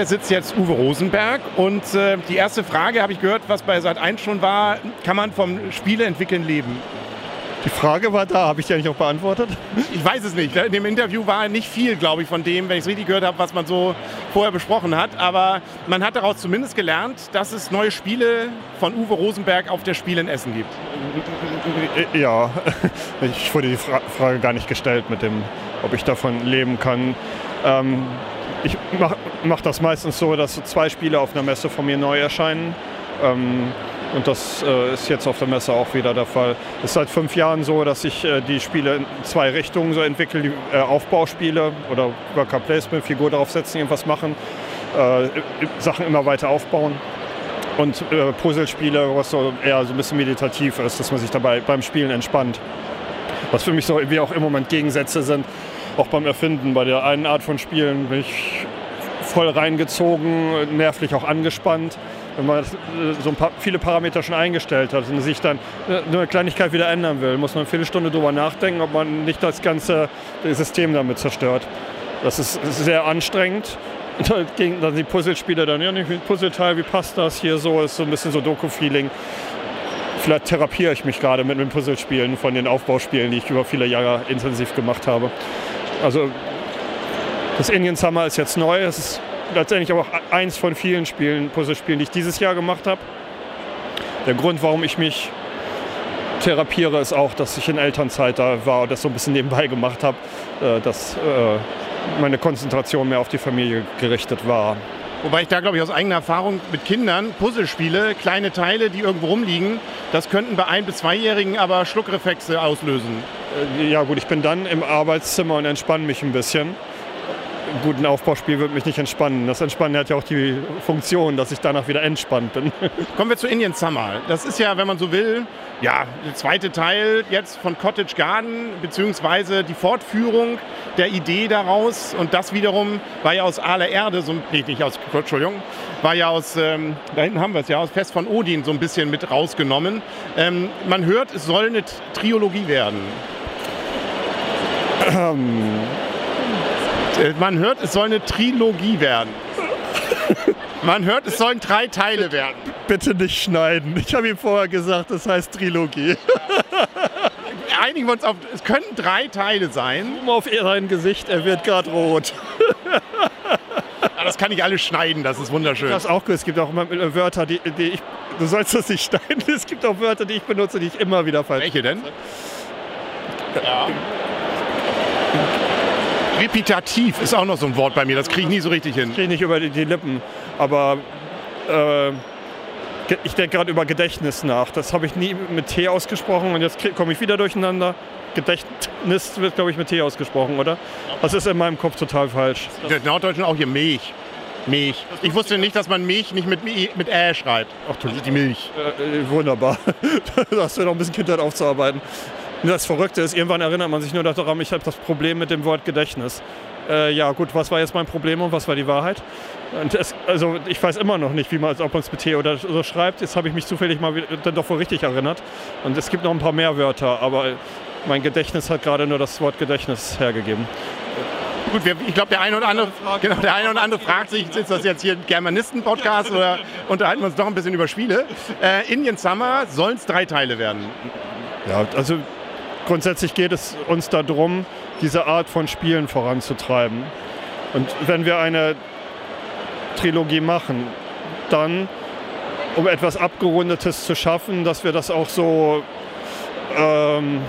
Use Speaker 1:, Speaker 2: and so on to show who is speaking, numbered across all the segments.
Speaker 1: mir sitzt jetzt Uwe Rosenberg und äh, die erste Frage habe ich gehört, was bei Sat 1 schon war, kann man vom Spieleentwickeln leben?
Speaker 2: Die Frage war da, habe ich die eigentlich auch beantwortet?
Speaker 1: Ich weiß es nicht. In dem Interview war nicht viel, glaube ich, von dem, wenn ich es richtig gehört habe, was man so vorher besprochen hat. Aber man hat daraus zumindest gelernt, dass es neue Spiele von Uwe Rosenberg auf der Spiel in Essen gibt.
Speaker 2: Ja, ich wurde die Fra Frage gar nicht gestellt mit dem, ob ich davon leben kann. Ähm, ich mache mach das meistens so, dass zwei Spiele auf einer Messe von mir neu erscheinen. Ähm, und das äh, ist jetzt auf der Messe auch wieder der Fall. Es ist seit fünf Jahren so, dass ich äh, die Spiele in zwei Richtungen so entwickle. Die äh, Aufbauspiele oder Worker Placement, Figur drauf setzen, irgendwas machen, äh, Sachen immer weiter aufbauen. Und äh, Puzzlespiele, was so eher so ein bisschen meditativ ist, dass man sich dabei beim Spielen entspannt. Was für mich so wie auch im Moment Gegensätze sind, auch beim Erfinden. Bei der einen Art von Spielen bin ich voll reingezogen, nervlich auch angespannt wenn man so ein paar, viele Parameter schon eingestellt hat und sich dann nur eine Kleinigkeit wieder ändern will, muss man eine Viertelstunde darüber nachdenken, ob man nicht das ganze System damit zerstört. Das ist sehr anstrengend. Dann die Puzzlespiele dann, ja, nicht Puzzleteil, wie passt das hier so, ist so ein bisschen so Doku-Feeling. Vielleicht therapiere ich mich gerade mit den Puzzlespielen von den Aufbauspielen, die ich über viele Jahre intensiv gemacht habe. Also das Indian Summer ist jetzt neu, es ist letztendlich aber auch eins von vielen Spielen, Puzzlespielen, die ich dieses Jahr gemacht habe. Der Grund, warum ich mich therapiere, ist auch, dass ich in Elternzeit da war und das so ein bisschen nebenbei gemacht habe, äh, dass äh, meine Konzentration mehr auf die Familie gerichtet war.
Speaker 1: Wobei ich da, glaube ich, aus eigener Erfahrung mit Kindern Puzzlespiele, kleine Teile, die irgendwo rumliegen, das könnten bei ein- bis zweijährigen aber Schluckreflexe auslösen.
Speaker 2: Äh, ja gut, ich bin dann im Arbeitszimmer und entspanne mich ein bisschen guten Aufbauspiel wird mich nicht entspannen. Das Entspannen hat ja auch die Funktion, dass ich danach wieder entspannt bin.
Speaker 1: Kommen wir zu Indian Summer. Das ist ja, wenn man so will, ja, der zweite Teil jetzt von Cottage Garden, beziehungsweise die Fortführung der Idee daraus. Und das wiederum war ja aus aller Erde, so, nee, nicht aus, Entschuldigung, war ja aus, ähm, da hinten haben wir es ja, aus Fest von Odin so ein bisschen mit rausgenommen. Ähm, man hört, es soll eine Triologie werden. Äh, man hört, es soll eine Trilogie werden. Man hört, es sollen drei Teile werden.
Speaker 2: Bitte nicht schneiden. Ich habe ihm vorher gesagt, es heißt Trilogie.
Speaker 1: Einigen wir uns auf, es können drei Teile sein.
Speaker 2: Auf sein Gesicht, er wird gerade rot.
Speaker 1: Ja, das kann ich alles schneiden, das ist wunderschön.
Speaker 2: Das auch. Es gibt auch immer äh, Wörter, die, die ich, du sollst das nicht schneiden. Es gibt auch Wörter, die ich benutze, die ich immer wieder falsch.
Speaker 1: Welche denn? Ja. Repitativ ist auch noch so ein Wort bei mir, das kriege ich nie so richtig hin.
Speaker 2: Kriege ich nicht über die, die Lippen, aber äh, ich denke gerade über Gedächtnis nach. Das habe ich nie mit T ausgesprochen und jetzt komme ich wieder durcheinander. Gedächtnis wird, glaube ich, mit T ausgesprochen, oder? Das ist in meinem Kopf total falsch.
Speaker 1: Der Norddeutschen auch hier Milch. Milch. Ich wusste nicht, dass man Milch nicht mit, mit Ä schreibt.
Speaker 2: Ach du, die Milch. Äh, äh, wunderbar. da hast du noch ein bisschen Kindheit aufzuarbeiten. Das Verrückte ist, irgendwann erinnert man sich nur daran, ich habe das Problem mit dem Wort Gedächtnis. Äh, ja gut, was war jetzt mein Problem und was war die Wahrheit? Es, also ich weiß immer noch nicht, wie man, ob man es mit T oder so schreibt. Jetzt habe ich mich zufällig mal dann doch wohl richtig erinnert. Und es gibt noch ein paar mehr Wörter, aber mein Gedächtnis hat gerade nur das Wort Gedächtnis hergegeben.
Speaker 1: Gut, wir, ich glaube, der eine oder andere, genau, der eine oder andere fragt sich, ist das jetzt hier ein Germanisten-Podcast oder unterhalten wir uns doch ein bisschen über Spiele? Äh, Indian Summer sollen es drei Teile werden.
Speaker 2: Ja, also grundsätzlich geht es uns darum, diese Art von Spielen voranzutreiben. Und wenn wir eine Trilogie machen, dann, um etwas Abgerundetes zu schaffen, dass wir das auch so ähm,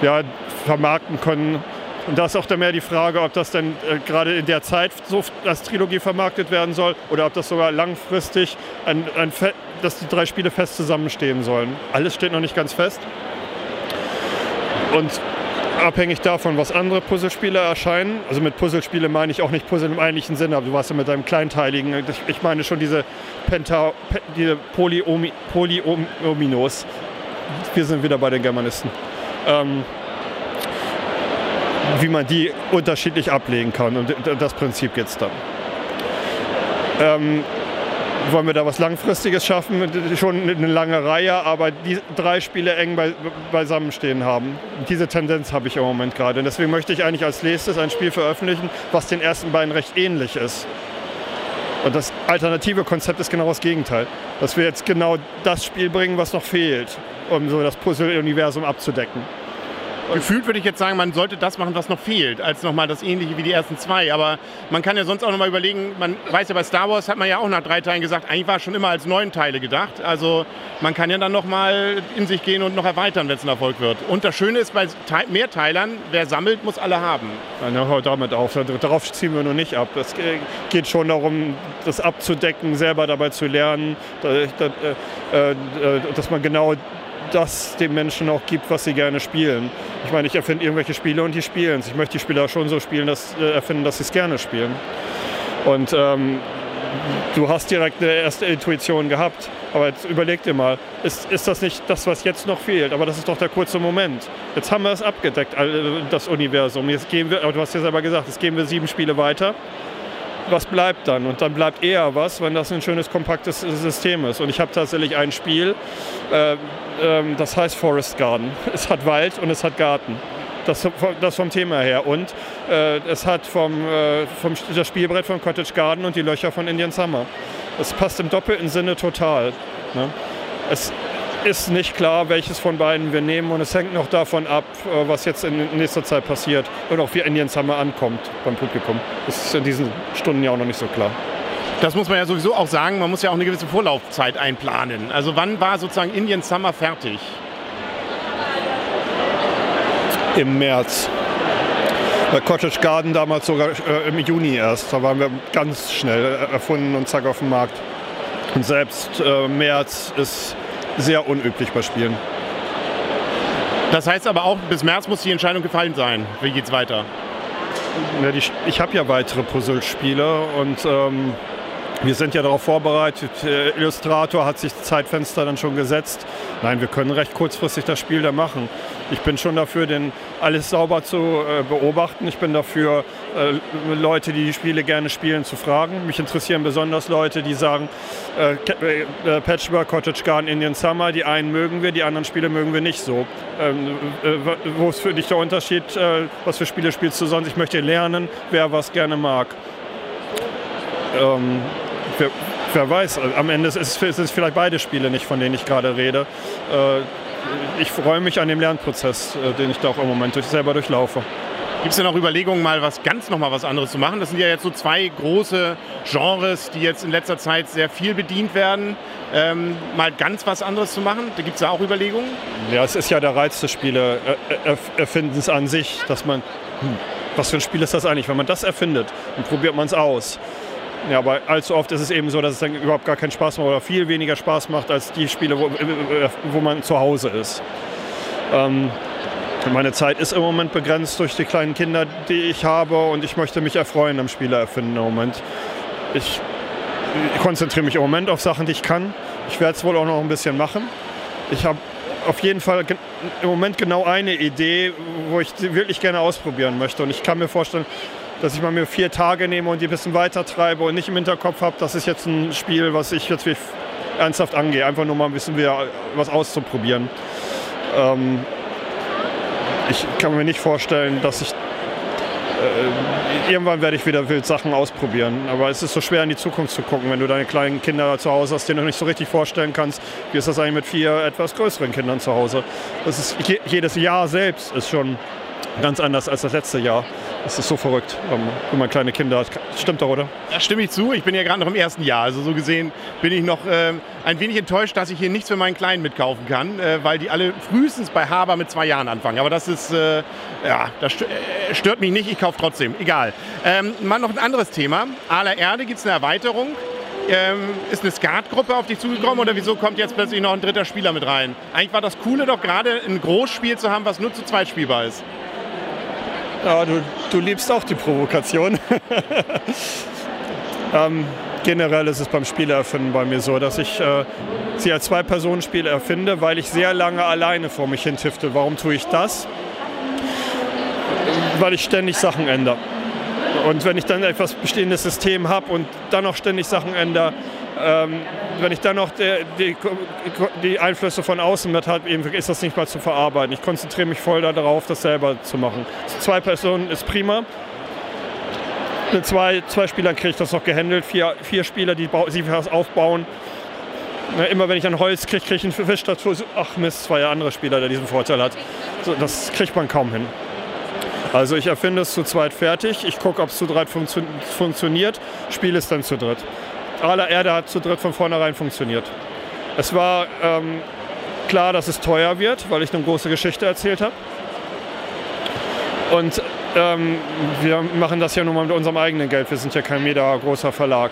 Speaker 2: ja, vermarkten können. Und da ist auch dann mehr die Frage, ob das dann äh, gerade in der Zeit so als Trilogie vermarktet werden soll oder ob das sogar langfristig, ein, ein dass die drei Spiele fest zusammenstehen sollen. Alles steht noch nicht ganz fest. Und abhängig davon, was andere Puzzlespiele erscheinen, also mit Puzzlespiele meine ich auch nicht Puzzle im eigentlichen Sinne, aber du warst ja mit deinem kleinteiligen, ich meine schon diese, Penta, diese Polyomi, Polyominos. Wir sind wieder bei den Germanisten. Ähm, wie man die unterschiedlich ablegen kann. Und das Prinzip geht es dann. Ähm, wollen wir da was Langfristiges schaffen, schon eine lange Reihe, aber die drei Spiele eng bei, beisammen stehen haben. Diese Tendenz habe ich im Moment gerade. Und deswegen möchte ich eigentlich als nächstes ein Spiel veröffentlichen, was den ersten beiden recht ähnlich ist. Und das alternative Konzept ist genau das Gegenteil. Dass wir jetzt genau das Spiel bringen, was noch fehlt, um so das Puzzle-Universum abzudecken.
Speaker 1: Gefühlt würde ich jetzt sagen, man sollte das machen, was noch fehlt, als nochmal das ähnliche wie die ersten zwei. Aber man kann ja sonst auch nochmal überlegen, man weiß ja bei Star Wars hat man ja auch nach drei Teilen gesagt, eigentlich war es schon immer als neun Teile gedacht. Also man kann ja dann nochmal in sich gehen und noch erweitern, wenn es ein Erfolg wird. Und das Schöne ist bei Mehrteilern, wer sammelt, muss alle haben.
Speaker 2: Ja, hört damit auf. Darauf ziehen wir nur nicht ab. Es geht schon darum, das abzudecken, selber dabei zu lernen, äh, äh, dass man genau das den Menschen auch gibt, was sie gerne spielen. Ich meine, ich erfinde irgendwelche Spiele und die spielen es. Ich möchte die Spieler schon so spielen, dass, äh, erfinden, dass sie es gerne spielen. Und ähm, du hast direkt eine erste Intuition gehabt. Aber jetzt überleg dir mal, ist, ist das nicht das, was jetzt noch fehlt? Aber das ist doch der kurze Moment. Jetzt haben wir es abgedeckt, das Universum. Jetzt gehen wir, du hast ja selber gesagt, jetzt gehen wir sieben Spiele weiter was bleibt dann? Und dann bleibt eher was, wenn das ein schönes, kompaktes System ist. Und ich habe tatsächlich ein Spiel, äh, äh, das heißt Forest Garden. Es hat Wald und es hat Garten. Das, das vom Thema her. Und äh, es hat vom, äh, vom, das Spielbrett von Cottage Garden und die Löcher von Indian Summer. Es passt im doppelten Sinne total. Ne? Es, ist nicht klar, welches von beiden wir nehmen und es hängt noch davon ab, äh, was jetzt in nächster Zeit passiert und auch wie Indian Summer ankommt beim Publikum. Das ist in diesen Stunden ja auch noch nicht so klar.
Speaker 1: Das muss man ja sowieso auch sagen, man muss ja auch eine gewisse Vorlaufzeit einplanen. Also wann war sozusagen Indian Summer fertig?
Speaker 2: Im März. Bei Cottage Garden damals sogar äh, im Juni erst. Da waren wir ganz schnell erfunden und zack auf dem Markt. Und selbst äh, März ist sehr unüblich bei Spielen.
Speaker 1: Das heißt aber auch, bis März muss die Entscheidung gefallen sein. Wie geht's weiter?
Speaker 2: Ja, die, ich habe ja weitere Puzzlespiele und ähm, wir sind ja darauf vorbereitet. Der Illustrator hat sich Zeitfenster dann schon gesetzt. Nein, wir können recht kurzfristig das Spiel da machen. Ich bin schon dafür, den alles sauber zu äh, beobachten. Ich bin dafür, äh, Leute, die die Spiele gerne spielen, zu fragen. Mich interessieren besonders Leute, die sagen, äh, äh Patchwork, Cottage Garden, Indian Summer, die einen mögen wir, die anderen Spiele mögen wir nicht so. Ähm, äh, wo ist für dich der Unterschied? Äh, was für Spiele spielst du sonst? Ich möchte lernen, wer was gerne mag. Ähm, wer, wer, weiß, am Ende ist es vielleicht beide Spiele nicht, von denen ich gerade rede. Äh, ich freue mich an dem Lernprozess, äh, den ich da auch im Moment durch, selber durchlaufe.
Speaker 1: Gibt es denn auch Überlegungen, mal was ganz noch mal was anderes zu machen? Das sind ja jetzt so zwei große Genres, die jetzt in letzter Zeit sehr viel bedient werden. Ähm, mal ganz was anderes zu machen? Da gibt es da auch Überlegungen?
Speaker 2: Ja, es ist ja der Reiz des Spieleerfindens an sich, dass man, hm, was für ein Spiel ist das eigentlich? Wenn man das erfindet, dann probiert man es aus. Ja, aber allzu oft ist es eben so, dass es dann überhaupt gar keinen Spaß macht oder viel weniger Spaß macht als die Spiele, wo, wo man zu Hause ist. Ähm, meine Zeit ist im Moment begrenzt durch die kleinen Kinder, die ich habe und ich möchte mich erfreuen am Spieleerfinden im Moment. Ich, ich konzentriere mich im Moment auf Sachen, die ich kann. Ich werde es wohl auch noch ein bisschen machen. Ich habe auf jeden Fall im Moment genau eine Idee, wo ich wirklich gerne ausprobieren möchte. Und ich kann mir vorstellen, dass ich mal mir vier Tage nehme und die ein bisschen weiter treibe und nicht im Hinterkopf habe, das ist jetzt ein Spiel, was ich jetzt ernsthaft angehe. Einfach nur mal ein bisschen wieder was auszuprobieren. Ähm, ich kann mir nicht vorstellen, dass ich äh, irgendwann werde ich wieder wild Sachen ausprobieren. Aber es ist so schwer in die Zukunft zu gucken, wenn du deine kleinen Kinder zu Hause hast, denen du nicht so richtig vorstellen kannst, wie ist das eigentlich mit vier etwas größeren Kindern zu Hause. Das ist, jedes Jahr selbst ist schon ganz anders als das letzte Jahr. Es ist so verrückt, wenn man kleine Kinder hat. Stimmt doch, oder?
Speaker 1: Ja, stimme ich zu. Ich bin ja gerade noch im ersten Jahr. Also so gesehen bin ich noch äh, ein wenig enttäuscht, dass ich hier nichts für meinen Kleinen mitkaufen kann, äh, weil die alle frühestens bei Haber mit zwei Jahren anfangen. Aber das ist, äh, ja, das äh, stört mich nicht. Ich kaufe trotzdem. Egal. Ähm, mal noch ein anderes Thema. Aller Erde gibt es eine Erweiterung. Ähm, ist eine Skatgruppe auf dich zugekommen oder wieso kommt jetzt plötzlich noch ein dritter Spieler mit rein? Eigentlich war das Coole doch gerade, ein Großspiel zu haben, was nur zu zweit spielbar ist.
Speaker 2: Ja, du, du liebst auch die Provokation. ähm, generell ist es beim Spielerfinden bei mir so, dass ich äh, sie als Zwei-Personen-Spiel erfinde, weil ich sehr lange alleine vor mich hin tifte. Warum tue ich das? Weil ich ständig Sachen ändere. Und wenn ich dann etwas bestehendes System habe und dann noch ständig Sachen ändere, wenn ich dann noch die, die, die, Einflüsse von außen mit habe, ist das nicht mal zu verarbeiten. Ich konzentriere mich voll darauf, das selber zu machen. Zwei Personen ist prima. Mit zwei, zwei Spielern kriege ich das noch gehandelt. Vier, vier Spieler, die sich was aufbauen. Na, immer wenn ich ein Holz kriege, kriege ich einen Fisch dazu. Ach Mist, zwei andere Spieler, der diesen Vorteil hat. So, das kriegt man kaum hin. Also ich erfinde es zu zweit fertig, ich gucke, ob es zu dritt funktio funktioniert, spiele es dann zu dritt. Aller Erde hat zu dritt von vornherein funktioniert. Es war ähm, klar, dass es teuer wird, weil ich eine große Geschichte erzählt habe. Und ähm, wir machen das ja nun mal mit unserem eigenen Geld. Wir sind ja kein mega großer Verlag.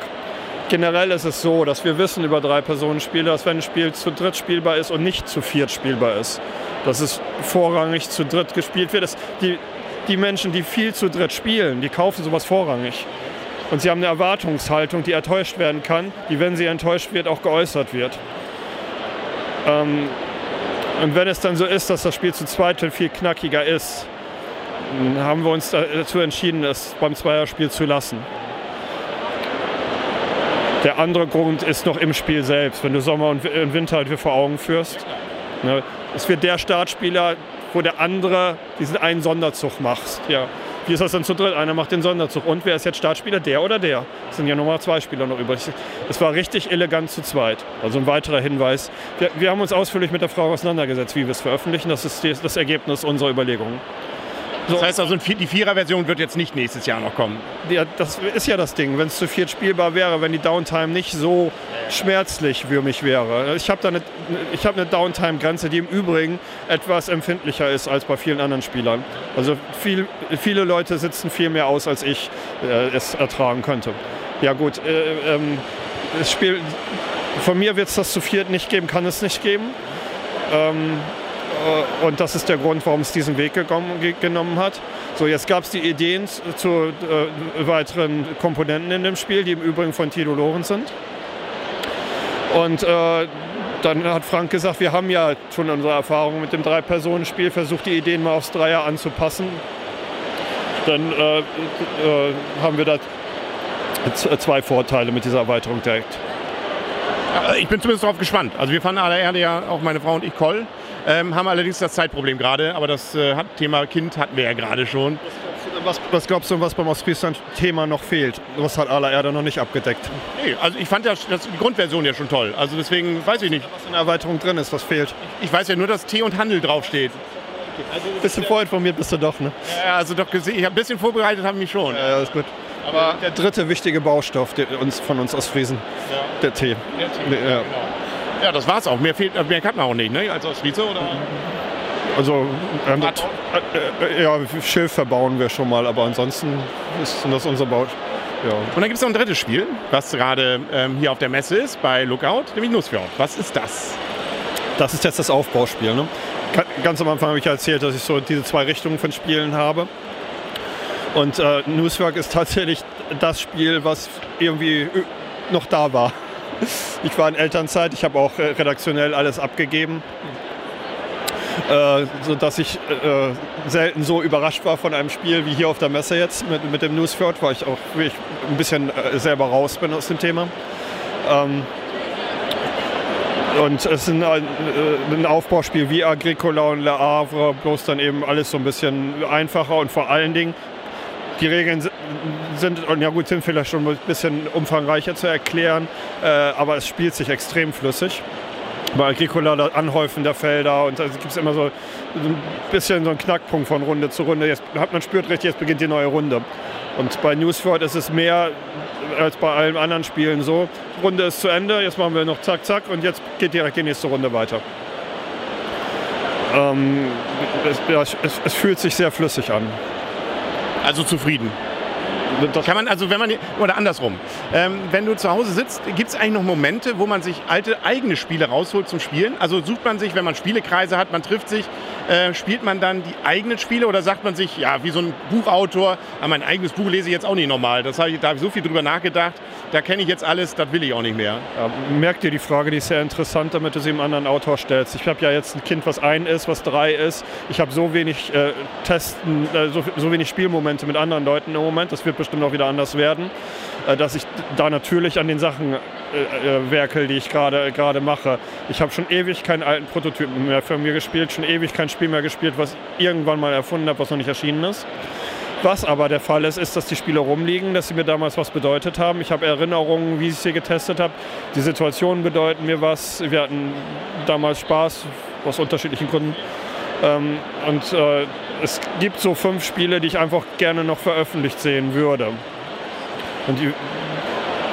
Speaker 2: Generell ist es so, dass wir wissen über drei Personen Spiele, dass wenn ein Spiel zu dritt spielbar ist und nicht zu viert spielbar ist, dass es vorrangig zu dritt gespielt wird. Die, die Menschen, die viel zu dritt spielen, die kaufen sowas vorrangig. Und sie haben eine Erwartungshaltung, die enttäuscht werden kann, die, wenn sie enttäuscht wird, auch geäußert wird. Ähm, und wenn es dann so ist, dass das Spiel zu zweit viel knackiger ist, haben wir uns dazu entschieden, es beim Zweierspiel zu lassen. Der andere Grund ist noch im Spiel selbst. Wenn du Sommer und Winter halt vor Augen führst, ne, es wird der Startspieler, wo der andere diesen einen Sonderzug macht. Ja. Wie ist das dann zu dritt? Einer macht den Sonderzug. Und wer ist jetzt Startspieler? Der oder der? Es sind ja nochmal zwei Spieler noch übrig. Es war richtig elegant zu zweit. Also ein weiterer Hinweis. Wir, wir haben uns ausführlich mit der Frage auseinandergesetzt, wie wir es veröffentlichen. Das ist das Ergebnis unserer Überlegungen.
Speaker 1: So. Das heißt also, die Vierer-Version wird jetzt nicht nächstes Jahr noch kommen.
Speaker 2: Ja, das ist ja das Ding. Wenn es zu viert spielbar wäre, wenn die Downtime nicht so schmerzlich für mich wäre. Ich habe da eine, ich hab eine Downtime-Grenze, die im Übrigen etwas empfindlicher ist als bei vielen anderen Spielern. Also viel, viele Leute sitzen viel mehr aus, als ich äh, es ertragen könnte. Ja gut, äh, ähm, das Spiel, von mir wird es das zu viert nicht geben, kann es nicht geben. Ähm, äh, und das ist der Grund, warum es diesen Weg genommen hat. So, jetzt gab es die Ideen zu äh, weiteren Komponenten in dem Spiel, die im Übrigen von Tito Lorenz sind. Und äh, dann hat Frank gesagt, wir haben ja schon unsere Erfahrungen mit dem Drei-Personen-Spiel, versucht die Ideen mal aufs Dreier anzupassen. Dann äh, äh, haben wir da zwei Vorteile mit dieser Erweiterung direkt.
Speaker 1: Ich bin zumindest darauf gespannt. Also wir fanden aller Erde ja auch meine Frau und ich Koll. Ähm, haben allerdings das Zeitproblem gerade, aber das äh, Thema Kind hatten wir ja gerade schon.
Speaker 2: Was, was, glaubst du, was beim Ostfriesland-Thema noch fehlt? Was hat aller Erde noch nicht abgedeckt?
Speaker 1: Nee, also ich fand das, das, die Grundversion ja schon toll. Also deswegen weiß ich nicht.
Speaker 2: Was in der Erweiterung drin ist, was fehlt?
Speaker 1: Ich weiß ja nur, dass Tee und Handel draufsteht.
Speaker 2: Also, bisschen vorinformiert bist du doch, ne?
Speaker 1: Ja, also doch gesehen. Ich habe ein bisschen vorbereitet, habe mich schon.
Speaker 2: Ja, ja, ist gut. Aber der dritte wichtige Baustoff uns, von uns Ostfriesen, ja. der Tee. Der Tee,
Speaker 1: ja. genau. Ja, das war's auch. Mehr, fehlt, mehr kann man auch nicht, ne? Als Ostfriese oder?
Speaker 2: Also ähm, äh, ja, Schilf verbauen wir schon mal, aber ansonsten ist das unser Bau.
Speaker 1: Ja. Und dann gibt es noch ein drittes Spiel, was gerade ähm, hier auf der Messe ist, bei Lookout, nämlich Nussfjord. Was ist das?
Speaker 2: Das ist jetzt das Aufbauspiel. Ne? Ganz am Anfang habe ich erzählt, dass ich so diese zwei Richtungen von Spielen habe. Und äh, Newswork ist tatsächlich das Spiel, was irgendwie noch da war. Ich war in Elternzeit, ich habe auch äh, redaktionell alles abgegeben, äh, sodass ich äh, selten so überrascht war von einem Spiel wie hier auf der Messe jetzt mit, mit dem Newsfjord, weil ich auch wirklich ein bisschen selber raus bin aus dem Thema. Ähm, und es ist ein, äh, ein, Aufbauspiel wie Agricola und Le Havre, bloß dann eben alles so ein bisschen einfacher und vor allen Dingen die Regeln sind, und ja gut, sind vielleicht schon ein bisschen umfangreicher zu erklären, äh, aber es spielt sich extrem flüssig. Bei Agricola das Anhäufen der Felder und da gibt es immer so ein bisschen so einen Knackpunkt von Runde zu Runde. Jetzt hat man spürt richtig, jetzt beginnt die neue Runde. Und bei Newsford ist es mehr als bei allen anderen Spielen so. Runde ist zu Ende, jetzt machen wir noch zack, zack und jetzt geht direkt die nächste Runde weiter. Ähm, es, es, es fühlt sich sehr flüssig an.
Speaker 1: Also zufrieden. Das kann man, also wenn man, oder andersrum, ähm, wenn du zu Hause sitzt, gibt es eigentlich noch Momente, wo man sich alte eigene Spiele rausholt zum Spielen? Also sucht man sich, wenn man Spielekreise hat, man trifft sich, äh, spielt man dann die eigenen Spiele oder sagt man sich, ja, wie so ein Buchautor, ah, mein eigenes Buch lese ich jetzt auch nicht normal. Das hab ich, da habe ich so viel drüber nachgedacht, da kenne ich jetzt alles, das will ich auch nicht mehr.
Speaker 2: Ja, merkt ihr die Frage, die ist sehr interessant, damit du sie einem anderen Autor stellst. Ich habe ja jetzt ein Kind, was ein ist, was drei ist. Ich habe so wenig äh, Testen, äh, so, so wenig Spielmomente mit anderen Leuten im Moment. Das wird bestimmt auch wieder anders werden, äh, dass ich da natürlich an den Sachen äh, äh, werkel, die ich gerade mache. Ich habe schon ewig keinen alten Prototypen mehr für mir gespielt, schon ewig kein Spiel mehr gespielt, was irgendwann mal erfunden habe, was noch nicht erschienen ist. Was aber der Fall ist, ist, dass die Spiele rumliegen, dass sie mir damals was bedeutet haben. Ich habe Erinnerungen, wie ich sie getestet habe. Die Situationen bedeuten mir was. Wir hatten damals Spaß, aus unterschiedlichen Gründen. Ähm, und äh, es gibt so fünf Spiele, die ich einfach gerne noch veröffentlicht sehen würde. Und die,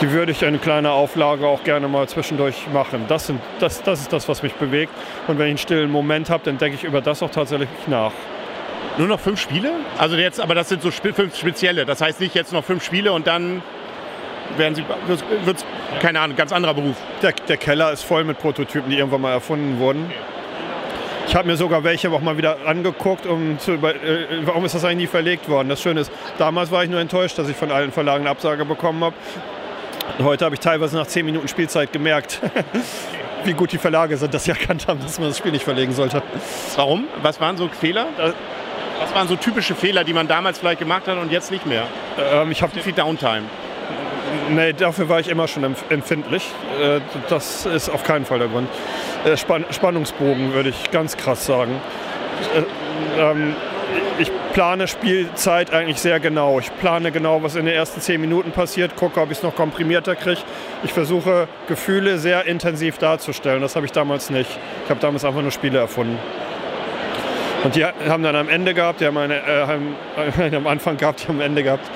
Speaker 2: die würde ich in kleiner Auflage auch gerne mal zwischendurch machen. Das, sind, das, das ist das, was mich bewegt. Und wenn ich einen stillen Moment habe, dann denke ich über das auch tatsächlich nach.
Speaker 1: Nur noch fünf Spiele? Also jetzt, aber das sind so fünf spezielle. Das heißt nicht jetzt noch fünf Spiele und dann werden sie, wird es, keine Ahnung, ganz anderer Beruf.
Speaker 2: Der, der, Keller ist voll mit Prototypen, die irgendwann mal erfunden wurden. Ich habe mir sogar welche auch mal wieder angeguckt, um zu über, äh, warum ist das eigentlich nie verlegt worden. Das Schöne ist, damals war ich nur enttäuscht, dass ich von allen Verlagen eine Absage bekommen habe. Heute habe ich teilweise nach zehn Minuten Spielzeit gemerkt, wie gut die Verlage sind, dass sie erkannt haben, dass man das Spiel nicht verlegen sollte.
Speaker 1: Warum? Was waren so Fehler? Was waren so typische Fehler, die man damals vielleicht gemacht hat und jetzt nicht mehr?
Speaker 2: Ähm, ich habe viel Downtime. Nee, dafür war ich immer schon empfindlich. Äh, das ist auf keinen Fall der Grund. Äh, Spannungsbogen würde ich ganz krass sagen. Äh, ähm, ich plane Spielzeit eigentlich sehr genau. Ich plane genau, was in den ersten zehn Minuten passiert, gucke, ob ich es noch komprimierter kriege. Ich versuche, Gefühle sehr intensiv darzustellen. Das habe ich damals nicht. Ich habe damals einfach nur Spiele erfunden. Und die haben dann am Ende gehabt, die haben, eine, äh, haben äh, am Anfang gehabt, die haben am Ende gehabt.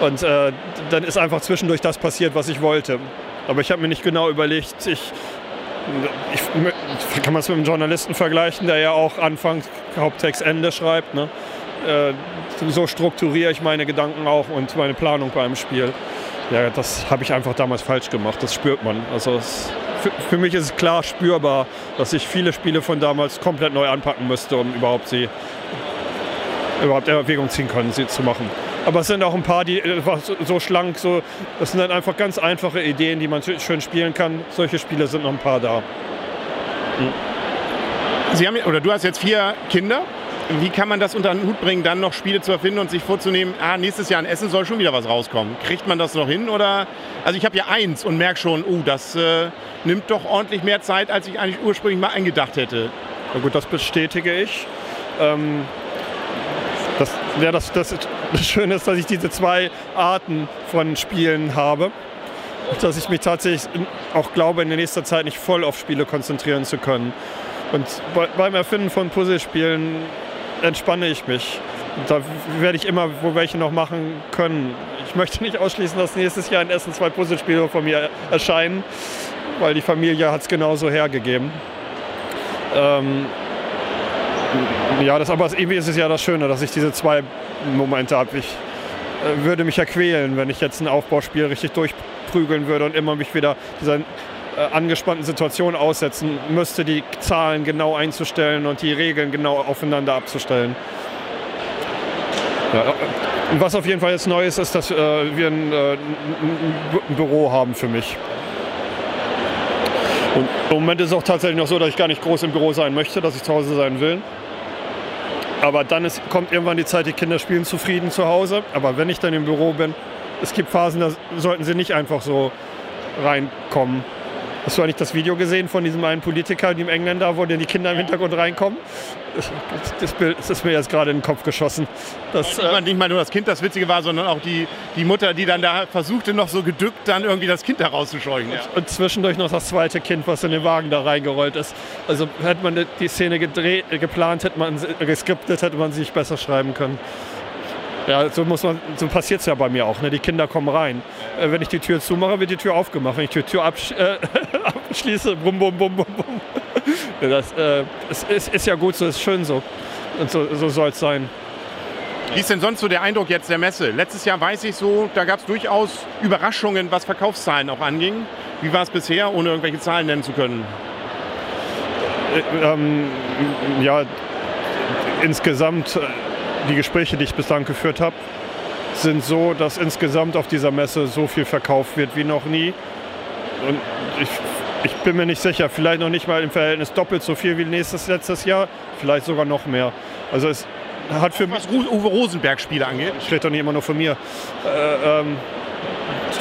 Speaker 2: Und äh, dann ist einfach zwischendurch das passiert, was ich wollte. Aber ich habe mir nicht genau überlegt, ich, ich, kann man es mit einem Journalisten vergleichen, der ja auch Anfang, Haupttext, Ende schreibt. Ne? Äh, so strukturiere ich meine Gedanken auch und meine Planung beim Spiel. Ja, das habe ich einfach damals falsch gemacht, das spürt man. Also es, für, für, mich ist es klar spürbar, dass ich viele Spiele von damals komplett neu anpacken müsste, um überhaupt sie überhaupt in Erwägung ziehen können, sie zu machen. Aber es sind auch ein paar, die äh, so schlank, so, das sind dann einfach ganz einfache Ideen, die man schön spielen kann. Solche Spiele sind noch ein paar da.
Speaker 1: Hm. Sie haben, oder du hast jetzt vier Kinder. Wie kann man das unter den Hut bringen, dann noch Spiele zu erfinden und sich vorzunehmen, ah, nächstes Jahr in Essen soll schon wieder was rauskommen? Kriegt man das noch hin? Oder also ich habe ja eins und merke schon, oh, das äh, nimmt doch ordentlich mehr Zeit, als ich eigentlich ursprünglich mal eingedacht hätte.
Speaker 2: Na gut, das bestätige ich. Ähm, das, ja, das, das, das Schöne ist, dass ich diese zwei Arten von Spielen habe. Dass ich mich tatsächlich auch glaube, in der nächsten Zeit nicht voll auf Spiele konzentrieren zu können. Und beim Erfinden von Puzzlespielen entspanne ich mich. Da werde ich immer wo welche noch machen können. Ich möchte nicht ausschließen, dass nächstes Jahr in Essen zwei Puzzlespiele von mir erscheinen, weil die Familie hat es genauso hergegeben. Ähm, ja, das, aber irgendwie ist es ja das Schöne, dass ich diese zwei Momente habe. Ich äh, würde mich ja quälen, wenn ich jetzt ein Aufbauspiel richtig durchprügeln würde und immer mich wieder dieser angespannten Situation aussetzen müsste, die Zahlen genau einzustellen und die Regeln genau aufeinander abzustellen. Ja, was auf jeden Fall jetzt neu ist, ist, dass äh, wir ein, äh, ein, Büro haben für mich. Und im Moment ist es auch tatsächlich noch so, dass ich gar nicht groß im Büro sein möchte, dass ich zu Hause sein will. Aber dann ist, kommt irgendwann die Zeit, die Kinder spielen zufrieden zu Hause. Aber wenn ich dann im Büro bin, es gibt Phasen, da sollten sie nicht einfach so reinkommen. Hast du eigentlich das Video gesehen von diesem einen Politiker, dem Engländer, wo denn die Kinder im Hintergrund reinkommen? Das Bild das ist mir jetzt gerade in den Kopf geschossen.
Speaker 1: Das, äh nicht mal nur das Kind das Witzige war, sondern auch die, die Mutter, die dann da versuchte, noch so gedückt dann irgendwie das Kind herauszuscheuchen. Ja.
Speaker 2: Und zwischendurch noch das zweite Kind, was in den Wagen da reingerollt ist. Also hätte man die Szene gedreht, geplant, hätte man geskriptet, hätte man sich besser schreiben können. Ja, so, muss man, so passiert es ja bei mir auch. Ne? Die Kinder kommen rein. Äh, wenn ich die Tür zumache, wird die Tür aufgemacht. Wenn ich die Tür absch äh, abschließe, bum, bum, bum, bum, bum. Das äh, ist, ist, ist, ja gut so, ist schön so. Und so, so soll es sein.
Speaker 1: Wie ist denn sonst so der Eindruck jetzt der Messe? Letztes Jahr weiß ich so, da gab es durchaus Überraschungen, was Verkaufszahlen auch anging. Wie war es bisher, ohne irgendwelche Zahlen nennen zu können?
Speaker 2: Äh, ähm, ja, insgesamt äh, die Gespräche, die ich bislang geführt habe, sind so, dass insgesamt auf dieser Messe so viel verkauft wird wie noch nie. Und ich, ich bin mir nicht sicher, vielleicht noch nicht mal im Verhältnis doppelt so viel wie nächstes letztes Jahr, vielleicht sogar noch mehr. Also es hat für
Speaker 1: was Uwe Rosenberg Spiele angeht.
Speaker 2: Ich rede doch nicht immer nur von mir. Äh, ähm,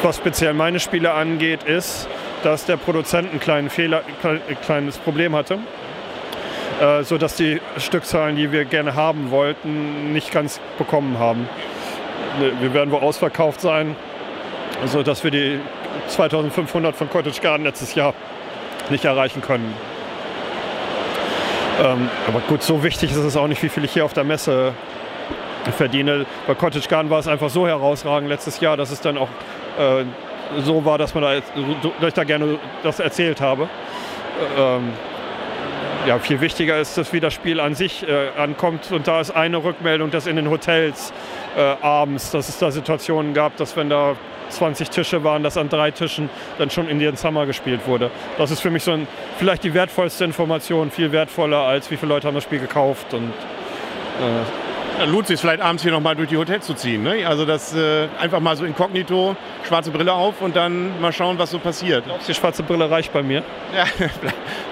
Speaker 2: was speziell meine Spiele angeht, ist, dass der Produzent ein kleinen Fehler, kleines Problem hatte äh, sodass die Stückzahlen, die wir gerne haben wollten, nicht ganz bekommen haben. wir werden wohl ausverkauft sein, also dass wir die 2500 von Cottage Garden letztes Jahr nicht erreichen können. Ähm, aber gut, so wichtig ist es auch nicht, wie viel ich hier auf der Messe verdiene. Bei Cottage Garden war es einfach so herausragend letztes Jahr, dass es dann auch äh, so war, dass, man da, dass ich da gerne das erzählt habe. Ähm, ja, viel wichtiger ist, dass wie das Spiel an sich äh, ankommt. Und da ist eine Rückmeldung, dass in den Hotels äh, abends, dass es da Situationen gab, dass wenn da 20 Tische waren, dass an drei Tischen dann schon Indian Summer gespielt wurde. Das ist für mich so ein, vielleicht die wertvollste Information, viel wertvoller als wie viele Leute haben das Spiel gekauft. Und,
Speaker 1: äh, lohnt es sich vielleicht abends hier nochmal durch die Hotels zu ziehen. Ne? Also das äh, einfach mal so inkognito, schwarze Brille auf und dann mal schauen, was so passiert.
Speaker 2: Glaubst du, die schwarze Brille reicht bei mir?
Speaker 1: Ja,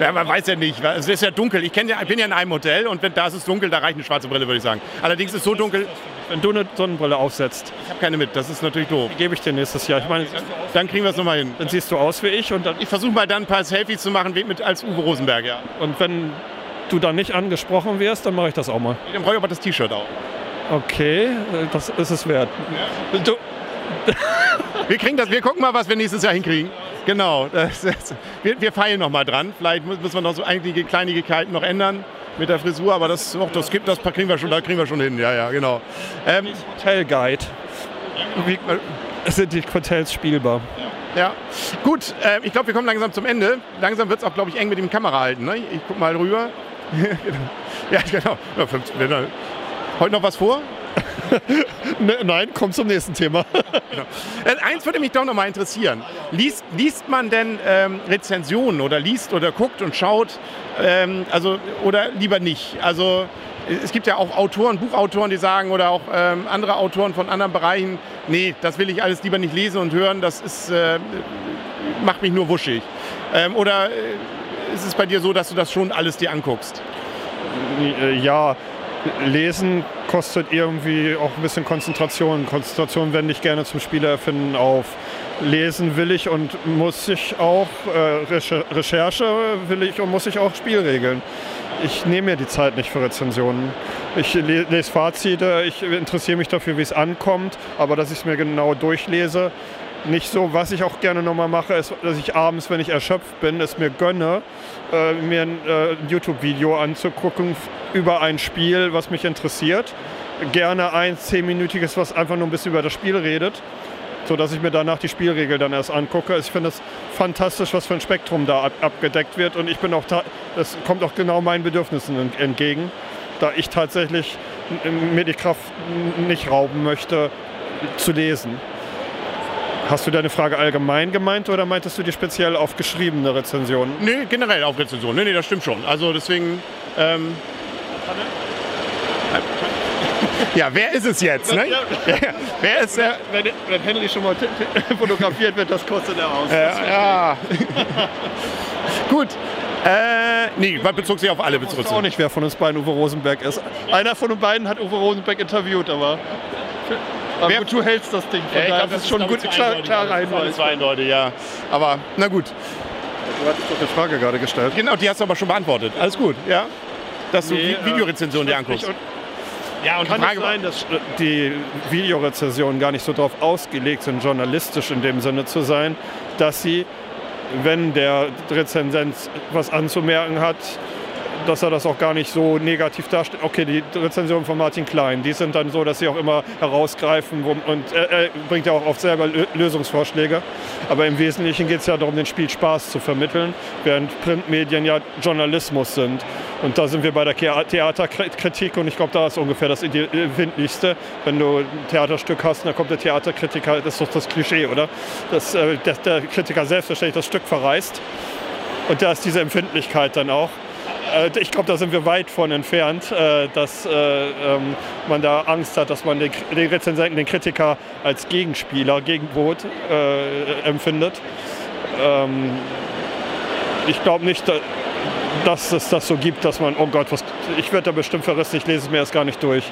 Speaker 1: ja man weiß ja nicht. Es ist ja dunkel. Ich, ja, ich bin ja in einem Hotel und wenn da ist es dunkel, da reicht eine schwarze Brille, würde ich sagen. Allerdings ist es so dunkel.
Speaker 2: Wenn du eine Sonnenbrille aufsetzt.
Speaker 1: Ich habe keine mit, das ist natürlich doof.
Speaker 2: Die gebe ich dir nächstes Jahr. Ich meine,
Speaker 1: dann, kriegen wir es nochmal hin.
Speaker 2: Dann siehst du aus wie ich und.
Speaker 1: Ich versuche mal dann ein paar Selfies zu machen mit, als Uwe Rosenberg, ja.
Speaker 2: Und wenn du dann nicht angesprochen wirst, dann mache ich das auch mal.
Speaker 1: Dann brauche ich aber das T-Shirt auch.
Speaker 2: Okay, das ist es wert. Ja. Du.
Speaker 1: wir kriegen das, wir gucken mal, was wir nächstes Jahr hinkriegen. Genau, das, das, wir, wir feilen noch mal dran. Vielleicht müssen wir noch so einige Kleinigkeiten noch ändern mit der Frisur, aber das, oh, das, gibt, das kriegen wir schon, da kriegen wir schon hin. Ja, ja, genau.
Speaker 2: Ähm, Hotel Guide. Wie sind die Hotels spielbar?
Speaker 1: Ja, gut. Äh, ich glaube, wir kommen langsam zum Ende. Langsam wird es auch, glaube ich, eng mit dem Kamera halten. Ne? Ich gucke mal rüber. Ja, genau. Ja, 15, Heute noch was vor?
Speaker 2: Ne, nein, komm zum nächsten Thema.
Speaker 1: genau. Äh, eins würde mich doch noch mal interessieren. Liest, liest man denn ähm, Rezensionen oder liest oder guckt und schaut, ähm, also, oder lieber nicht? Also es gibt ja auch Autoren, Buchautoren, die sagen oder auch ähm, andere Autoren von anderen Bereichen, nee, das will ich alles lieber nicht lesen und hören, das ist, äh, macht mich nur wuschig. Ähm, oder äh, ist es bei dir so, dass du das schon alles dir anguckst?
Speaker 2: Ja, Lesen kostet irgendwie auch ein bisschen Konzentration. Konzentration wende ich gerne zum Spielerfinden auf. Lesen will ich und muss ich auch, äh, Recherche will ich und muss ich auch Spielregeln. Ich nehme mir die Zeit nicht für Rezensionen. Ich lese Fazite, ich interessiere mich dafür, wie es ankommt, aber dass ich es mir genau durchlese, nicht so. Was ich auch gerne nochmal mache, ist, dass ich abends, wenn ich erschöpft bin, es mir gönne, äh, mir ein äh, YouTube-Video anzugucken über ein Spiel, was mich interessiert. Gerne ein zehnminütiges, was einfach nur ein bisschen über das Spiel redet, sodass ich mir danach die Spielregel dann erst angucke. Also ich finde es fantastisch, was für ein Spektrum da ab abgedeckt wird und ich bin auch, das kommt auch genau meinen Bedürfnissen entgegen, da ich tatsächlich mir die Kraft nicht rauben möchte, zu lesen. Hast du deine Frage allgemein gemeint oder meintest du die speziell auf geschriebene Rezensionen?
Speaker 1: Nee, generell auf Rezensionen. Nee, nee, das stimmt schon. Also deswegen. Ähm, ja, wer ist es jetzt? Ne?
Speaker 2: wer ist der? Wenn, wenn Henry schon mal fotografiert wird, das kostet er aus.
Speaker 1: Äh, ja. Gut. Äh, nee, bezog sich auf alle.
Speaker 2: Ich weiß auch nicht, wer von uns beiden Uwe Rosenberg ist. Einer von uns beiden hat Uwe Rosenberg interviewt, aber aber Wer, du hältst das Ding,
Speaker 1: von ja, daher glaub, ist schon gut klar, klar rein. Zwei eindeutig, ja. Aber na gut.
Speaker 2: Du hattest doch eine Frage gerade gestellt.
Speaker 1: Genau, die hast du aber schon beantwortet. Alles gut, ja? Dass nee, du Videorezensionen dir anguckst.
Speaker 2: Ja, und kann es sein, dass die Videorezensionen gar nicht so darauf ausgelegt sind, journalistisch in dem Sinne zu sein, dass sie, wenn der Rezensent was anzumerken hat, dass er das auch gar nicht so negativ darstellt. Okay, die Rezensionen von Martin Klein, die sind dann so, dass sie auch immer herausgreifen und er, er bringt ja auch oft selber Lösungsvorschläge. Aber im Wesentlichen geht es ja darum, den Spielspaß zu vermitteln, während Printmedien ja Journalismus sind. Und da sind wir bei der Theaterkritik und ich glaube, da ist ungefähr das Empfindlichste. Wenn du ein Theaterstück hast, dann kommt der Theaterkritiker, das ist doch das Klischee, oder? Dass äh, der, der Kritiker selbstverständlich das Stück verreißt. Und da ist diese Empfindlichkeit dann auch. Äh, ich glaube, da sind wir weit von entfernt, äh, dass äh, ähm, man da Angst hat, dass man den Rezensenten, den Kritiker als Gegenspieler, Gegenbrot empfindet. Ähm, ich glaube nicht, dass es das so gibt, dass man, oh Gott, was, ich werde da bestimmt verrissen, ich lese es mir erst gar nicht durch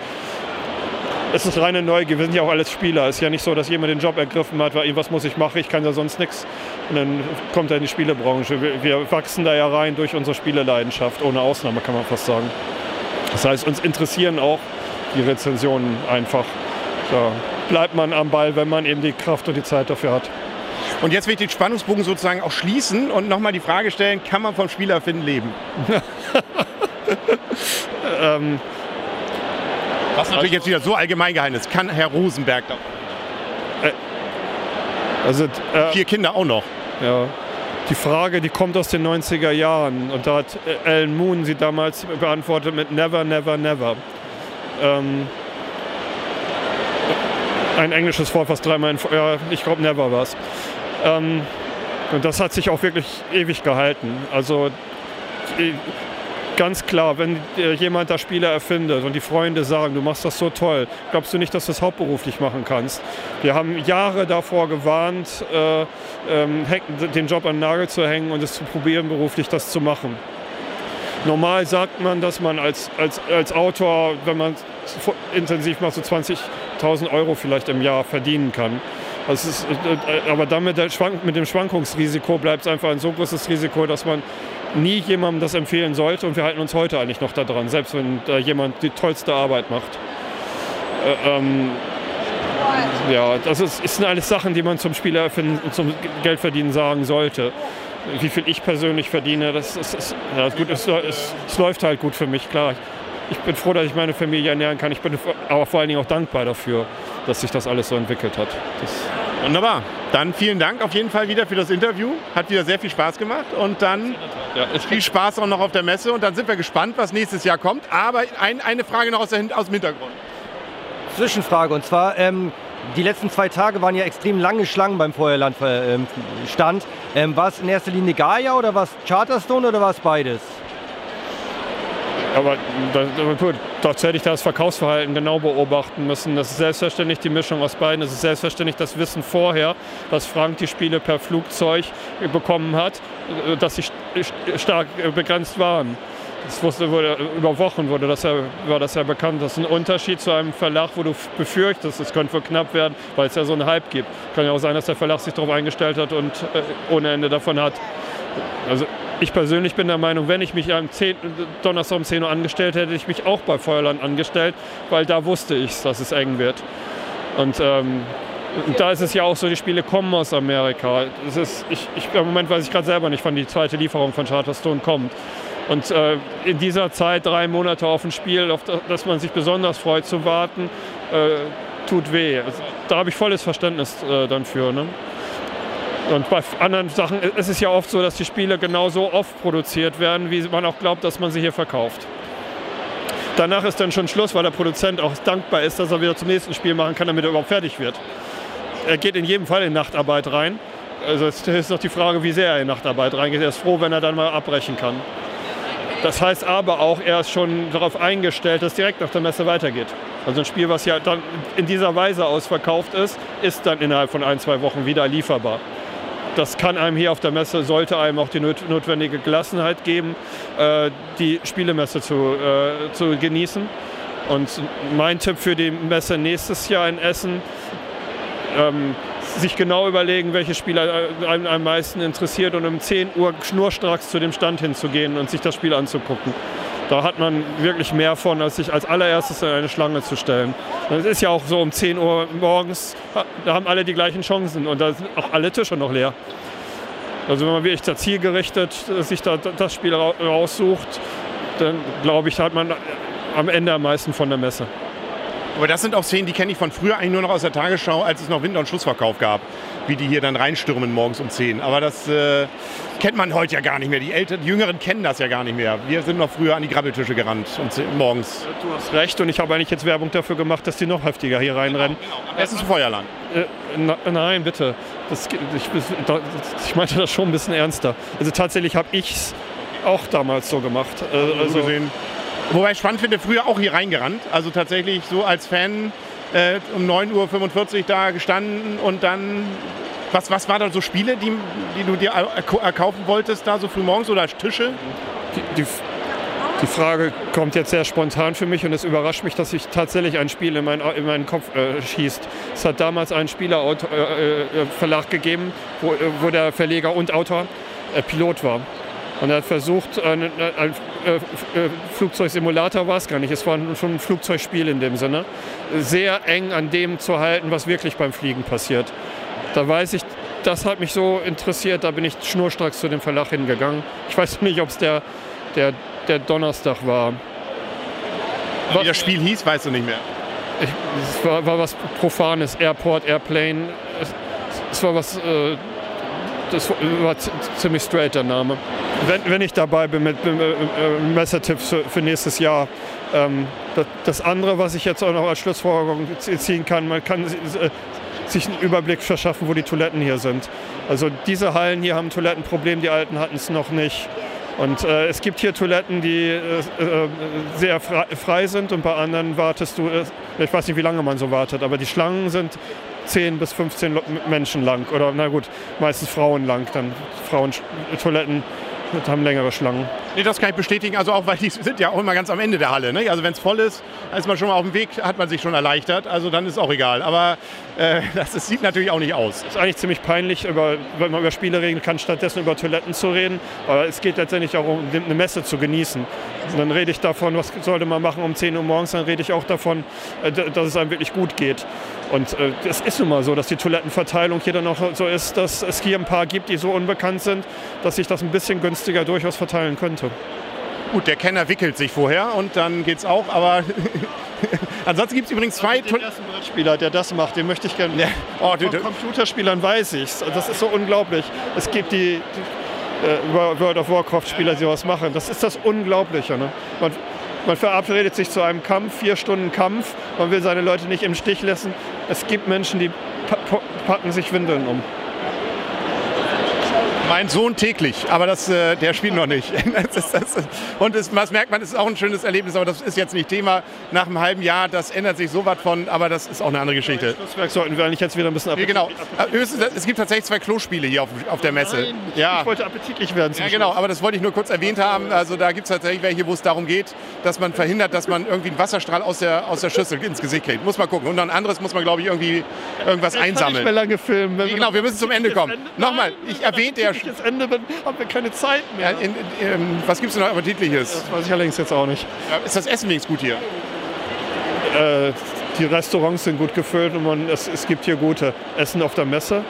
Speaker 2: es ist reine Neugier. Wir sind ja auch alles Spieler. Es ist ja nicht so, dass jemand den Job ergriffen hat, weil was muss ich machen, ich kann ja sonst nichts. Und dann kommt er in die Spielebranche. Wir, wir wachsen da ja rein durch unsere Spieleleidenschaft, ohne Ausnahme kann man fast sagen. Das heißt, uns interessieren auch die Rezensionen einfach. Ja. bleibt man am Ball, wenn man eben die Kraft und die Zeit dafür hat.
Speaker 1: Und jetzt will ich den Spannungsbogen sozusagen auch schließen und nochmal die Frage stellen, kann man vom Spielerfinden leben? ähm, Was natürlich jetzt wieder so allgemein gehalten ist. Kann Herr Rosenberg da? Äh, also, äh, Vier Kinder auch noch.
Speaker 2: Ja. Die Frage, die kommt aus den 90er Jahren und da hat Alan Moon sie damals beantwortet mit Never, Never, Never. Ähm, ein englisches Wort, was dreimal in, ja, ich glaube Never war es. Ähm, und das hat sich auch wirklich ewig gehalten. Also ganz klar, wenn jemand da Spiele erfindet und die Freunde sagen, du machst das so toll, glaubst du nicht, dass du das hauptberuflich machen kannst? Wir haben Jahre davor gewarnt, äh, ähm, den Job an den Nagel zu hängen und es zu probieren, beruflich das zu machen. Normal sagt man, dass man als, als, als Autor, wenn man intensiv macht, so 20.000 Euro vielleicht im Jahr verdienen kann. Ist, äh, aber damit mit dem Schwankungsrisiko bleibt es einfach ein so großes Risiko, dass man nie jemandem das empfehlen sollte. Und wir halten uns heute eigentlich noch daran, selbst wenn da jemand die tollste Arbeit macht. Äh, ähm, ja, das ist, ist, sind alles Sachen, die man zum Spieler und zum Geldverdienen sagen sollte. Wie viel ich persönlich verdiene, das ist, ist ja, gut, es, es, es, läuft halt gut für mich, klar. Ich bin froh, dass ich meine Familie ernähren kann. Ich bin aber vor allen Dingen auch dankbar dafür, dass sich das alles so entwickelt hat. Das
Speaker 1: Wunderbar. Dann vielen Dank auf jeden Fall wieder für das Interview. Hat wieder sehr viel Spaß gemacht. Und dann ja, viel Spaß auch noch auf der Messe. Und dann sind wir gespannt, was nächstes Jahr kommt. Aber ein, eine Frage noch aus, der, aus, dem Hintergrund.
Speaker 3: Zwischenfrage. Und zwar, ähm, die letzten zwei Tage waren ja extrem lange Schlangen beim Feuerlandstand. Ähm, war es in erster Linie Gaia oder war es Charterstone oder war es beides?
Speaker 2: Aber gut, dort hätte ich das Verkaufsverhalten genau beobachten müssen. Das ist selbstverständlich die Mischung aus beiden. Es ist selbstverständlich das Wissen vorher, dass Frank die Spiele per Flugzeug bekommen hat, dass sie stark begrenzt waren. Das wusste, wurde, über Wochen wurde das ja, war das ja bekannt. Das ist ein Unterschied zu einem Verlag, wo du befürchtest, es könnte wohl knapp werden, weil es ja so einen Hype gibt. Kann ja auch sein, dass der Verlag sich darauf eingestellt hat und äh, ohne Ende davon hat. Also ich persönlich bin der Meinung, wenn ich mich am 10, Donnerstag um 10 Uhr angestellt hätte, hätte ich mich auch bei Feuerland angestellt, weil da wusste ich, dass es eng wird. Und ähm, da ist es ja auch so, die Spiele kommen aus Amerika. Das ist, ich, ich, Im Moment weiß ich gerade selber nicht, wann die zweite Lieferung von Charterstone kommt. Und äh, in dieser Zeit drei Monate auf ein Spiel, auf das man sich besonders freut zu warten, äh, tut weh. Also, da habe ich volles Verständnis äh, dann für. Ne? Und bei anderen Sachen ist es ja oft so, dass die Spiele genauso oft produziert werden, wie man auch glaubt, dass man sie hier verkauft. Danach ist dann schon Schluss, weil der Produzent auch dankbar ist, dass er wieder zum nächsten Spiel machen kann, damit er überhaupt fertig wird. Er geht in jedem Fall in Nachtarbeit rein. Also es ist noch die Frage, wie sehr er in Nachtarbeit reingeht. Er ist froh, wenn er dann mal abbrechen kann. Das heißt aber auch, er ist schon darauf eingestellt, dass direkt nach der Messe weitergeht. Also ein Spiel, was ja dann in dieser Weise ausverkauft ist, ist dann innerhalb von ein, zwei Wochen wieder lieferbar das kann einem hier auf der Messe, sollte einem auch die notwendige Gelassenheit geben, äh, die Spielemesse zu, äh, zu genießen. Und mein Tipp für die Messe nächstes Jahr in Essen, ähm, sich genau überlegen, welche Spieler äh, einen am meisten interessiert und um 10 Uhr schnurstracks zu dem Stand hinzugehen und sich das Spiel anzugucken. Da hat man wirklich mehr von, als sich als allererstes in eine Schlange zu stellen. Es ist ja auch so um 10 Uhr morgens, da haben alle die gleichen Chancen und da sind auch alle Tische noch leer. Also wenn man wirklich da zielgerichtet sich da das Spiel raussucht, dann glaube ich, hat man am Ende am meisten von der Messe.
Speaker 1: Aber das sind auch Szenen, die kenne ich von früher eigentlich nur noch aus der Tagesschau, als es noch Winter- und Schlussverkauf gab. Wie die hier dann reinstürmen morgens um 10. Aber das äh, kennt man heute ja gar nicht mehr. Die, Älteren, die Jüngeren kennen das ja gar nicht mehr. Wir sind noch früher an die Grabbeltische gerannt um 10, morgens.
Speaker 2: Du hast recht und ich habe eigentlich jetzt Werbung dafür gemacht, dass die noch heftiger hier reinrennen.
Speaker 1: Genau, genau. Am besten zu Feuerland. Äh,
Speaker 2: na, nein, bitte. Das, ich, ich meinte das schon ein bisschen ernster. Also tatsächlich habe ich es auch damals so gemacht.
Speaker 1: Äh, also. Wobei ich spannend finde, früher auch hier reingerannt. Also tatsächlich so als Fan äh, um 9.45 Uhr da gestanden und dann. Was, was waren da so Spiele, die, die du dir erkaufen wolltest, da so früh morgens oder Tische?
Speaker 2: Die, die, die, Frage kommt jetzt sehr spontan für mich und es überrascht mich, dass sich tatsächlich ein Spiel in, mein, in meinen Kopf äh, schießt. Es hat damals einen Spielerverlag äh, äh, gegeben, wo, wo, der Verleger und Autor äh, Pilot war. Und er hat versucht, ein, ein, ein Flugzeugsimulator war es gar nicht, es war schon ein Flugzeugspiel in dem Sinne, sehr eng an dem zu halten, was wirklich beim Fliegen passiert. Da weiß ich, das hat mich so interessiert, da bin ich schnurstracks zu dem Verlag hingegangen. Ich weiß nicht, ob es der, der, der Donnerstag war.
Speaker 1: Wie das Spiel hieß, weißt du nicht mehr.
Speaker 2: Ich, es war, war, was Profanes, Airport, Airplane. Es, es war was, äh, das war ziemlich straight der Name. Wenn, wenn ich dabei bin mit, mit äh, Messertipps für, für, nächstes Jahr, ähm, das, das, andere, was ich jetzt auch noch als Schlussfolgerung ziehen kann, man kann äh, sich einen Überblick verschaffen, wo die Toiletten hier sind. Also diese Hallen hier haben ein Toilettenproblem, die alten hatten es noch nicht. Und äh, es gibt hier Toiletten, die äh, äh sehr frei, frei, sind und bei anderen wartest du, äh, ich weiß nicht, wie lange man so wartet, aber die Schlangen sind 10 bis 15 Menschen lang oder na gut, meistens Frauen lang, dann Frauentoiletten haben längere Schlangen.
Speaker 1: Nee, das kann ich bestätigen. Also auch, weil die sind ja auch immer ganz am Ende der Halle. Ne? Also wenn es voll ist, ist man schon mal auf dem Weg, hat man sich schon erleichtert. Also dann ist auch egal. Aber äh, das, das, sieht natürlich auch nicht aus.
Speaker 2: Es ist eigentlich ziemlich peinlich, über, wenn man über Spiele reden kann, stattdessen über Toiletten zu reden. Aber es geht letztendlich auch um eine Messe zu genießen. Und dann rede ich davon, was sollte man machen um 10 Uhr morgens, dann rede ich auch davon, äh, dass es einem wirklich gut geht. Und äh, es ist nun mal so, dass die Toilettenverteilung hier dann auch so ist, dass es hier ein paar gibt, die so unbekannt sind, dass sich das ein bisschen günstiger durchaus verteilen könnte.
Speaker 1: Gut, der Kenner wickelt sich vorher und dann geht's auch, aber ansonsten gibt es übrigens zwei...
Speaker 2: Den ersten Brettspieler, der das macht, den möchte ich gerne... Ja. Oh, Von Computerspielern weiß ich Das ist so unglaublich. Es gibt die, die äh, World of Warcraft-Spieler, die sowas machen. Das ist das Unglaubliche. Ne? Man, man verabredet sich zu einem Kampf, vier Stunden Kampf. Man will seine Leute nicht im Stich lassen. Es gibt Menschen, die packen sich Windeln um.
Speaker 1: Mein Sohn täglich, aber das, äh, der spielt noch nicht. Das ist, das ist, und es, was merkt man, es ist auch ein schönes Erlebnis, aber das ist jetzt nicht Thema. Nach einem halben Jahr, das ändert sich so was von, aber das ist auch eine andere Geschichte.
Speaker 2: Schlusswerk sollten wir eigentlich jetzt wieder ein bisschen
Speaker 1: appetitlich Genau. Es gibt tatsächlich zwei Klospiele hier auf, auf der Messe.
Speaker 2: Nein, ja. Ich wollte appetitlich werden.
Speaker 1: Ja, genau, aber das wollte ich nur kurz erwähnt haben. Also da gibt es tatsächlich welche, wo es darum geht, dass man verhindert, dass man irgendwie einen Wasserstrahl aus der, aus der Schüssel ins Gesicht kriegt. Muss man gucken. Und dann anderes muss man, glaube ich, irgendwie irgendwas einsammeln. Kann
Speaker 2: mehr lange filmen.
Speaker 1: Genau, wir müssen zum Ende kommen. Nochmal, ich erwähnte ja
Speaker 2: schon. Ende bin, haben wir keine Zeit mehr. Ja, in,
Speaker 1: in, was gibt es denn noch Appetitliches?
Speaker 2: Das weiß ich allerdings jetzt auch nicht.
Speaker 1: Ist das Essen wenigstens gut hier?
Speaker 2: Äh, die Restaurants sind gut gefüllt und man, es, es gibt hier gute Essen auf der Messe.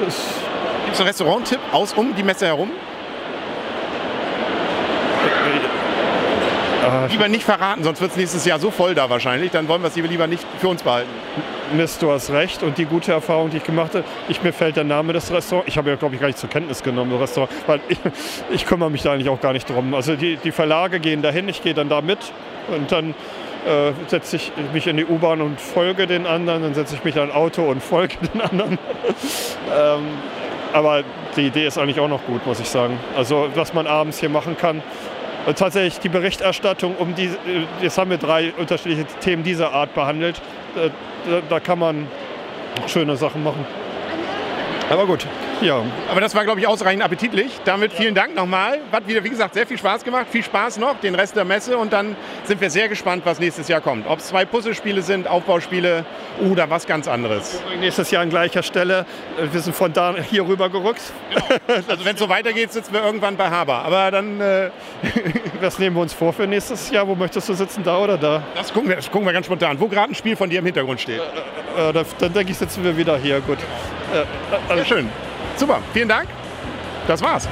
Speaker 1: Gibt es einen Restaurant-Tipp aus um die Messe herum? Äh, lieber nicht verraten, sonst wird es nächstes Jahr so voll da wahrscheinlich. Dann wollen wir es lieber nicht für uns behalten.
Speaker 2: Mist, du hast recht. Und die gute Erfahrung, die ich gemacht habe, ich, mir fällt der Name des Restaurants. Ich habe ja, glaube ich, gar nicht zur Kenntnis genommen, das Restaurant, weil ich, ich kümmere mich da eigentlich auch gar nicht drum. Also die, die Verlage gehen dahin, ich gehe dann da mit und dann äh, setze ich mich in die U-Bahn und folge den anderen, dann setze ich mich in ein Auto und folge den anderen. ähm, aber die Idee ist eigentlich auch noch gut, muss ich sagen. Also was man abends hier machen kann, tatsächlich die Berichterstattung um die, jetzt haben wir drei unterschiedliche Themen dieser Art behandelt. Äh, da, da kann man schöne Sachen machen. Aber gut, ja.
Speaker 1: Aber das war, glaube ich, ausreichend appetitlich. Damit vielen Dank nochmal. Hat wieder, wie gesagt, sehr viel Spaß gemacht. Viel Spaß noch, den Rest der Messe. Und dann sind wir sehr gespannt, was nächstes Jahr kommt. Ob es zwei Puzzlespiele sind, Aufbauspiele oder was ganz anderes.
Speaker 2: Nächstes Jahr an gleicher Stelle. Wir sind von da hier rüber gerückt.
Speaker 1: Genau. Also wenn es so weitergeht, sitzen wir irgendwann bei Haber. Aber dann... Äh
Speaker 2: was nehmen wir uns vor für nächstes Jahr? Wo möchtest du sitzen, da oder da?
Speaker 1: Das gucken wir, das gucken wir ganz spontan. Wo gerade ein Spiel von dir im Hintergrund steht.
Speaker 2: Äh, äh, dann denke ich, sitzen wir wieder hier. Gut.
Speaker 1: Äh, äh, Sehr schön. Super, vielen Dank. Das war's.